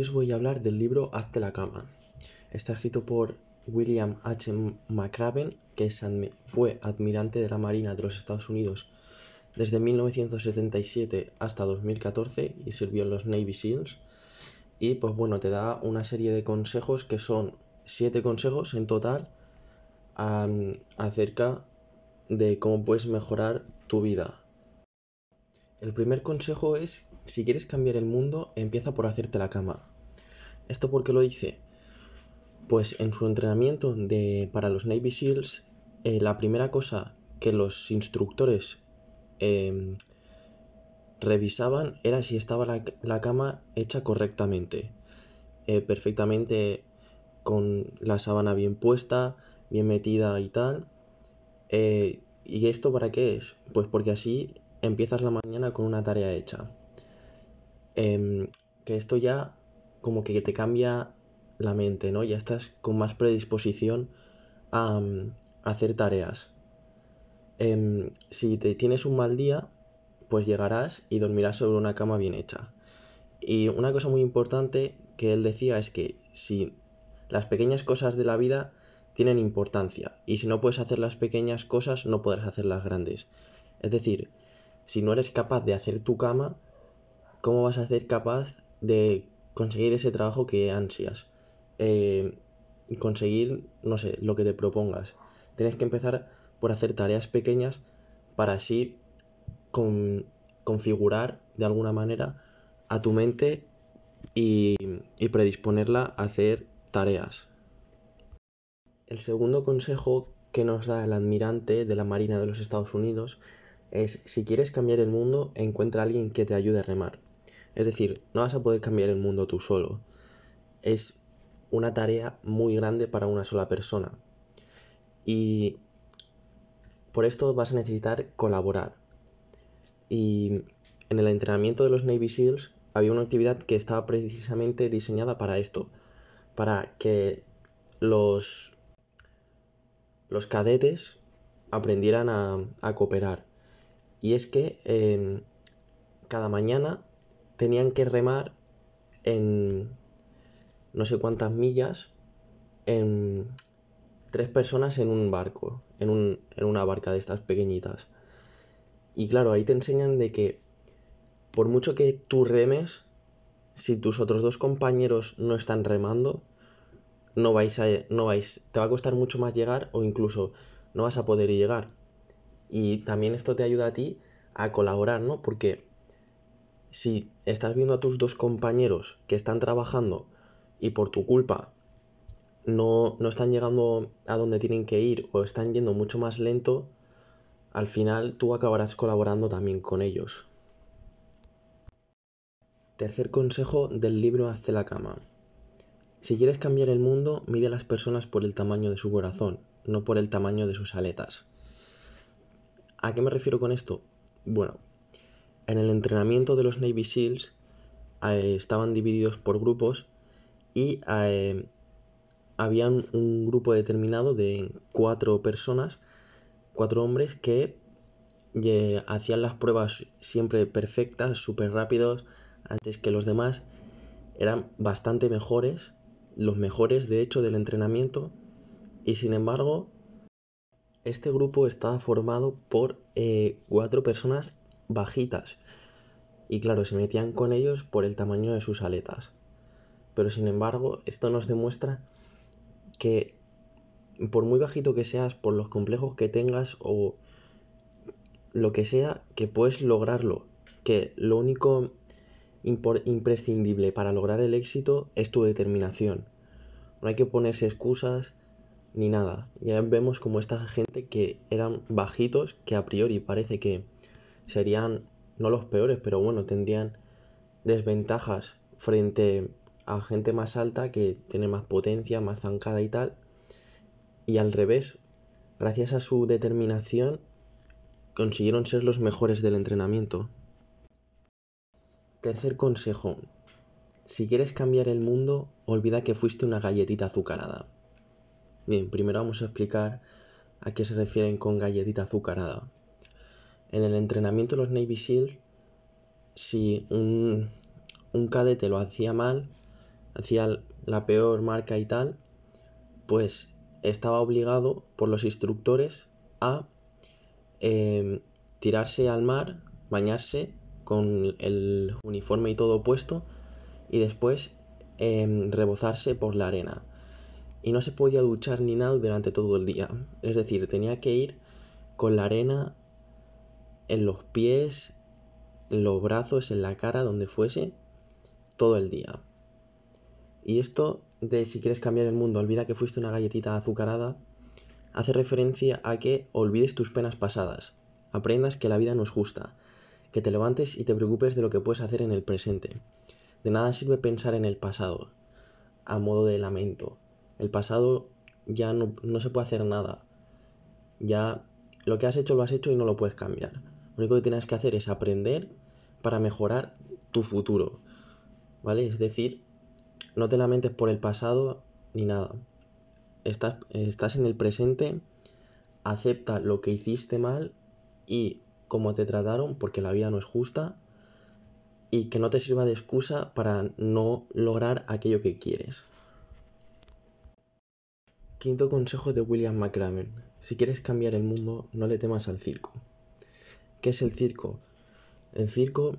Hoy os voy a hablar del libro Hazte la cama. Está escrito por William H. McRaven, que fue admirante de la Marina de los Estados Unidos desde 1977 hasta 2014 y sirvió en los Navy SEALs. Y pues bueno, te da una serie de consejos que son siete consejos en total acerca de cómo puedes mejorar tu vida. El primer consejo es, si quieres cambiar el mundo, empieza por hacerte la cama. ¿Esto por qué lo dice? Pues en su entrenamiento de, para los Navy SEALs, eh, la primera cosa que los instructores em, revisaban era si estaba la, cama hecha correctamente, eh, perfectamente con la sábana bien puesta, bien metida y tal. Eh, ¿Y esto para qué es? Pues porque así empiezas la mañana con una tarea hecha. Em, que esto ya como que te cambia la mente, ¿no? Ya estás con más predisposición a, hacer tareas. Em, si te tienes un mal día, pues llegarás y dormirás sobre una cama bien hecha. Y una cosa muy importante que él decía es que si las pequeñas cosas de la vida tienen importancia y si no puedes hacer las pequeñas cosas no podrás hacer las grandes. Es decir, si no eres capaz de hacer tu cama, ¿cómo vas a ser capaz de conseguir ese trabajo que ansias? Eh, conseguir, no sé, lo que te propongas. Tienes que empezar por hacer tareas pequeñas para así configurar de alguna manera a tu mente y, y predisponerla a hacer tareas. El segundo consejo que nos da el admirante de la Marina de los Estados Unidos es si quieres cambiar el mundo, encuentra a alguien que te ayude a remar. Es decir, no vas a poder cambiar el mundo tú solo. Es una tarea muy grande para una sola persona. Y por esto vas a necesitar colaborar. Y en el entrenamiento de los Navy SEALs había una actividad que estaba precisamente diseñada para esto, para que los, los cadetes aprendieran a, a cooperar y es que em, cada mañana tenían que remar en no sé cuántas millas en tres personas en un barco, en, un, en una barca de estas pequeñitas. Y claro, ahí te enseñan de que por mucho que tú remes, si tus otros dos compañeros no están remando, no vais a, no vais, te va a costar mucho más llegar o incluso no vas a poder llegar. Y también esto te ayuda a ti a colaborar, ¿no? Porque si estás viendo a tus dos compañeros que están trabajando y por tu culpa no, no están llegando a donde tienen que ir o están yendo mucho más lento, al final tú acabarás colaborando también con ellos. Tercer consejo del libro Hazte la cama. Si quieres cambiar el mundo, mide a las personas por el tamaño de su corazón, no por el tamaño de sus aletas. ¿A qué me refiero con esto? Bueno, en el entrenamiento de los Navy SEALs eh, estaban divididos por grupos y eh, habían un grupo determinado de cuatro personas, cuatro hombres que eh, hacían las pruebas siempre perfectas, súper rápidos, antes que los demás. Eran bastante mejores, los mejores de hecho del entrenamiento, y sin embargo este grupo estaba formado por eh, cuatro personas bajitas. Y claro, se metían con ellos por el tamaño de sus aletas. Pero sin embargo, esto nos demuestra que por muy bajito que seas, por los complejos que tengas o lo que sea, que puedes lograrlo. Que lo único imprescindible para lograr el éxito es tu determinación. No hay que ponerse excusas ni nada. Ya vemos como esta gente que eran bajitos, que a priori parece que serían no los peores, pero bueno, tendrían desventajas frente a gente más alta que tiene más potencia, más zancada y tal. Y al revés, gracias a su determinación, consiguieron ser los mejores del entrenamiento. Tercer consejo. Si quieres cambiar el mundo, olvida que fuiste una galletita azucarada. Bien, primero vamos a explicar a qué se refieren con galletita azucarada. En el entrenamiento de los Navy SEAL, si un, cadete lo hacía mal, hacía la peor marca y tal, pues estaba obligado por los instructores a em, tirarse al mar, bañarse con el uniforme y todo puesto y después em, rebozarse por la arena. Y no se podía duchar ni nada durante todo el día. Es decir, tenía que ir con la arena en los pies, en los brazos, en la cara, donde fuese, todo el día. Y esto de si quieres cambiar el mundo, olvida que fuiste una galletita azucarada, hace referencia a que olvides tus penas pasadas, aprendas que la vida no es justa, que te levantes y te preocupes de lo que puedes hacer en el presente. De nada sirve pensar en el pasado, a modo de lamento. El pasado ya no, no se puede hacer nada. Ya lo que has hecho lo has hecho y no lo puedes cambiar. Lo único que tienes que hacer es aprender para mejorar tu futuro. ¿Vale? Es decir, no te lamentes por el pasado ni nada. Estás, estás en el presente, acepta lo que hiciste mal y cómo te trataron, porque la vida no es justa, y que no te sirva de excusa para no lograr aquello que quieres. Quinto consejo de William McRaven. Si quieres cambiar el mundo, no le temas al circo. ¿Qué es el circo? El circo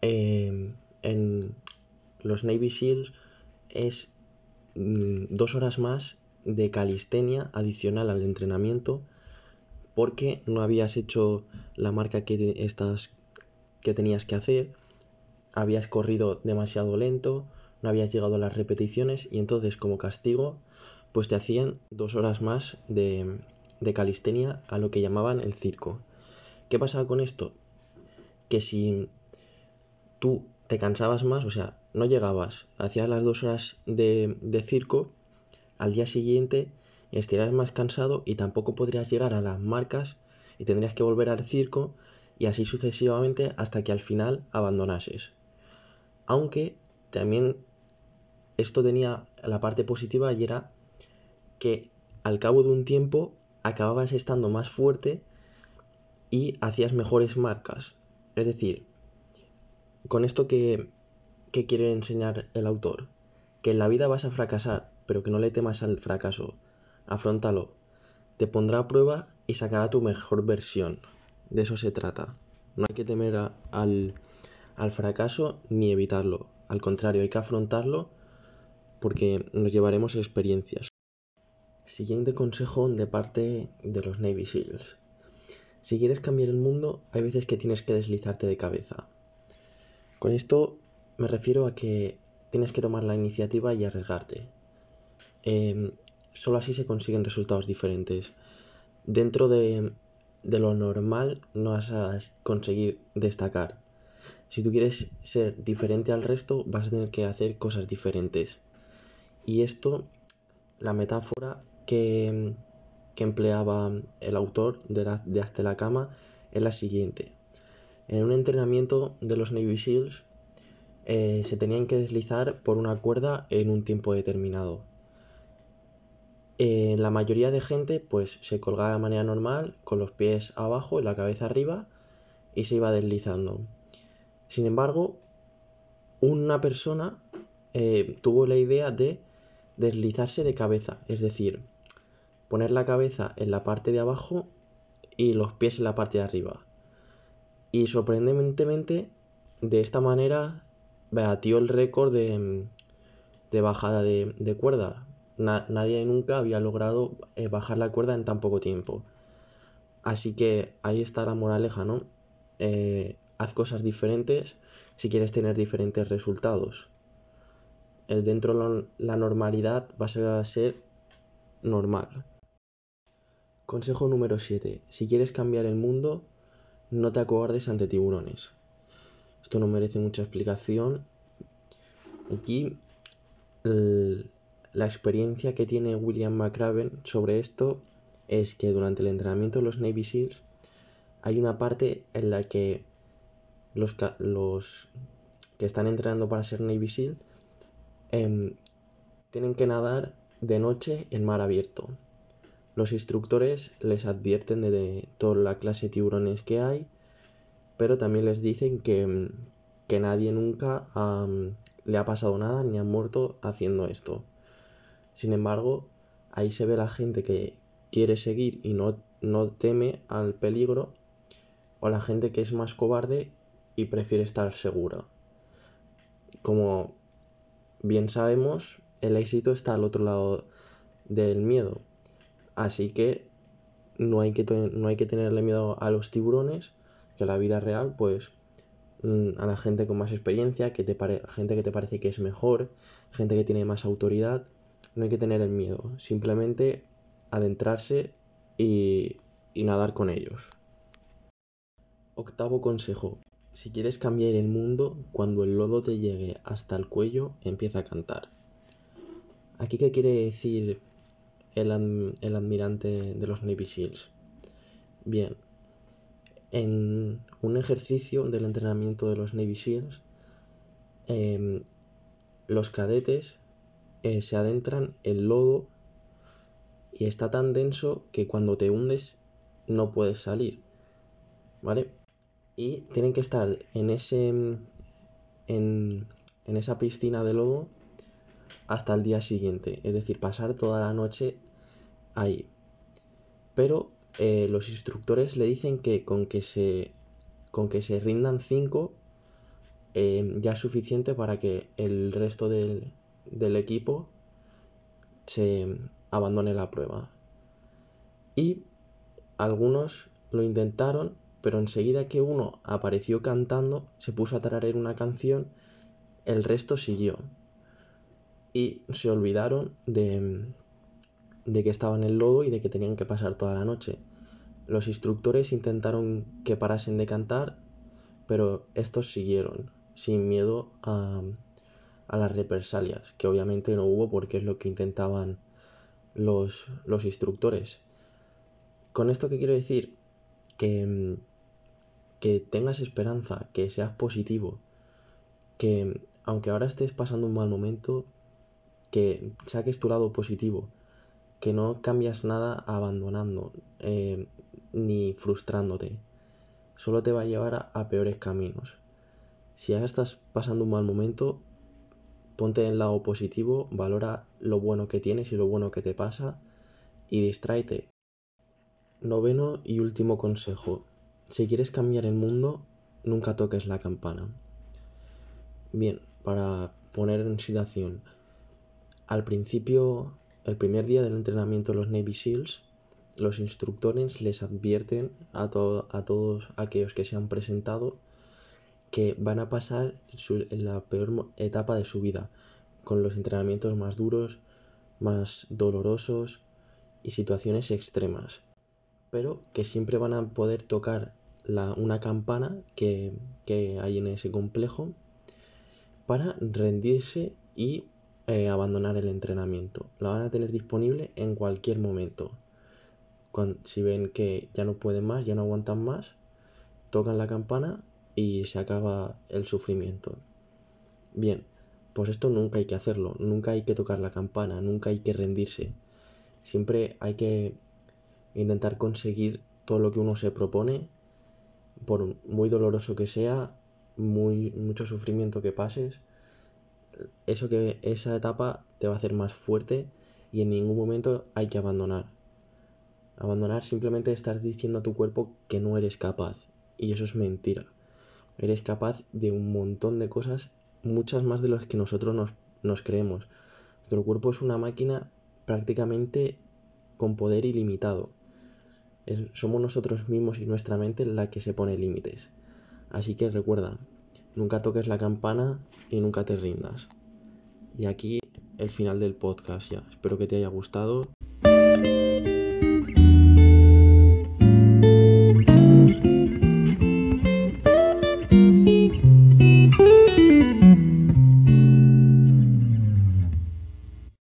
eh, en los Navy SEALs es mm, dos horas más de calistenia adicional al entrenamiento porque no habías hecho la marca que, estás, que tenías que hacer, habías corrido demasiado lento, no habías llegado a las repeticiones y entonces como castigo pues te hacían dos horas más de, de calistenia a lo que llamaban el circo. ¿Qué pasaba con esto? Que si tú te cansabas más, o sea, no llegabas, hacías las dos horas de, circo, al día siguiente estirás más cansado y tampoco podrías llegar a las marcas y tendrías que volver al circo y así sucesivamente hasta que al final abandonases. Aunque también esto tenía la parte positiva y era que al cabo de un tiempo acababas estando más fuerte y hacías mejores marcas. Es decir, con esto que, quiere enseñar el autor, que en la vida vas a fracasar, pero que no le temas al fracaso, afrontalo, te pondrá a prueba y sacará tu mejor versión. De eso se trata. No hay que temer al, al fracaso ni evitarlo. Al contrario, hay que afrontarlo porque nos llevaremos experiencias. Siguiente consejo de parte de los Navy SEALs. Si quieres cambiar el mundo, hay veces que tienes que deslizarte de cabeza. Con esto me refiero a que tienes que tomar la iniciativa y arriesgarte. Em, solo así se consiguen resultados diferentes. Dentro de, de lo normal no vas a conseguir destacar. Si tú quieres ser diferente al resto, vas a tener que hacer cosas diferentes. Y esto, la metáfora que, que empleaba el autor de, la, Hazte la cama es la siguiente. En un entrenamiento de los Navy SEALs eh, se tenían que deslizar por una cuerda en un tiempo determinado. Eh, la mayoría de gente pues se colgaba de manera normal, con los pies abajo y la cabeza arriba, y se iba deslizando. Sin embargo, una persona eh, tuvo la idea de deslizarse de cabeza, es decir, poner la cabeza en la parte de abajo y los pies en la parte de arriba. Y sorprendentemente, de esta manera, batió el récord de, bajada de, cuerda. nadie nunca había logrado eh, bajar la cuerda en tan poco tiempo. Así que ahí está la moraleja, ¿no? Eh, haz cosas diferentes si quieres tener diferentes resultados. El dentro de la normalidad va a ser normal. Consejo número 7. Si quieres cambiar el mundo, no te acobardes ante tiburones. Esto no merece mucha explicación. Aquí la experiencia que tiene William McRaven sobre esto es que durante el entrenamiento de los Navy SEALs hay una parte en la que los, que están entrenando para ser Navy SEAL em, tienen que nadar de noche en mar abierto. Los instructores les advierten de, toda la clase de tiburones que hay, pero también les dicen que, nadie nunca le ha pasado nada ni ha muerto haciendo esto. Sin embargo, ahí se ve la gente que quiere seguir y no, no teme al peligro o la gente que es más cobarde y prefiere estar segura. Como bien sabemos, el éxito está al otro lado del miedo. Así que no hay que, no hay que tenerle miedo a los tiburones, que la vida real, pues mm, a la gente con más experiencia, que te gente que te parece que es mejor, gente que tiene más autoridad, no hay que tener el miedo, simplemente adentrarse y, y nadar con ellos. Octavo consejo. Si quieres cambiar el mundo, cuando el lodo te llegue hasta el cuello, empieza a cantar. ¿Aquí qué quiere decir el, admirante de los Navy SEALs? Bien, en un ejercicio del entrenamiento de los Navy SEALs, em, los cadetes eh, se adentran en lodo y está tan denso que cuando te hundes no puedes salir. ¿Vale? y tienen que estar en ese en, esa piscina de lodo hasta el día siguiente, es decir, pasar toda la noche ahí. Pero eh, los instructores le dicen que con que se con que se rindan 5 eh, ya es suficiente para que el resto del, del equipo se abandone la prueba. Y algunos lo intentaron pero enseguida que uno apareció cantando, se puso a tararear una canción, el resto siguió. Y se olvidaron de, de que estaban en el lodo y de que tenían que pasar toda la noche. Los instructores intentaron que parasen de cantar, pero estos siguieron, sin miedo a, a las represalias, que obviamente no hubo porque es lo que intentaban los, los instructores. Con esto que quiero decir que que tengas esperanza, que seas positivo, que aunque ahora estés pasando un mal momento, que saques tu lado positivo, que no cambias nada abandonando eh, ni frustrándote, solo te va a llevar a, peores caminos. Si ahora estás pasando un mal momento, ponte en el lado positivo, valora lo bueno que tienes y lo bueno que te pasa y distráete. Noveno y último consejo, si quieres cambiar el mundo, nunca toques la campana. Bien, para poner en situación, al principio, el primer día del entrenamiento de los Navy SEALs, los instructores les advierten a, a todos aquellos que se han presentado que van a pasar la peor etapa de su vida, con los entrenamientos más duros, más dolorosos y situaciones extremas, pero que siempre van a poder tocar una campana que, hay en ese complejo para rendirse y eh, abandonar el entrenamiento. La van a tener disponible en cualquier momento. si ven que ya no pueden más, ya no aguantan más, tocan la campana y se acaba el sufrimiento. Bien, pues esto nunca hay que hacerlo, nunca hay que tocar la campana, nunca hay que rendirse. Siempre hay que intentar conseguir todo lo que uno se propone por muy doloroso que sea, muy, mucho sufrimiento que pases, eso que esa etapa te va a hacer más fuerte y en ningún momento hay que abandonar. Abandonar simplemente estás diciendo a tu cuerpo que no eres capaz y eso es mentira. Eres capaz de un montón de cosas, muchas más de las que nosotros nos, nos creemos. Nuestro cuerpo es una máquina prácticamente con poder ilimitado somos nosotros mismos y nuestra mente la que se pone límites. Así que recuerda, nunca toques la campana y nunca te rindas. Y aquí el final del podcast ya. Espero que te haya gustado.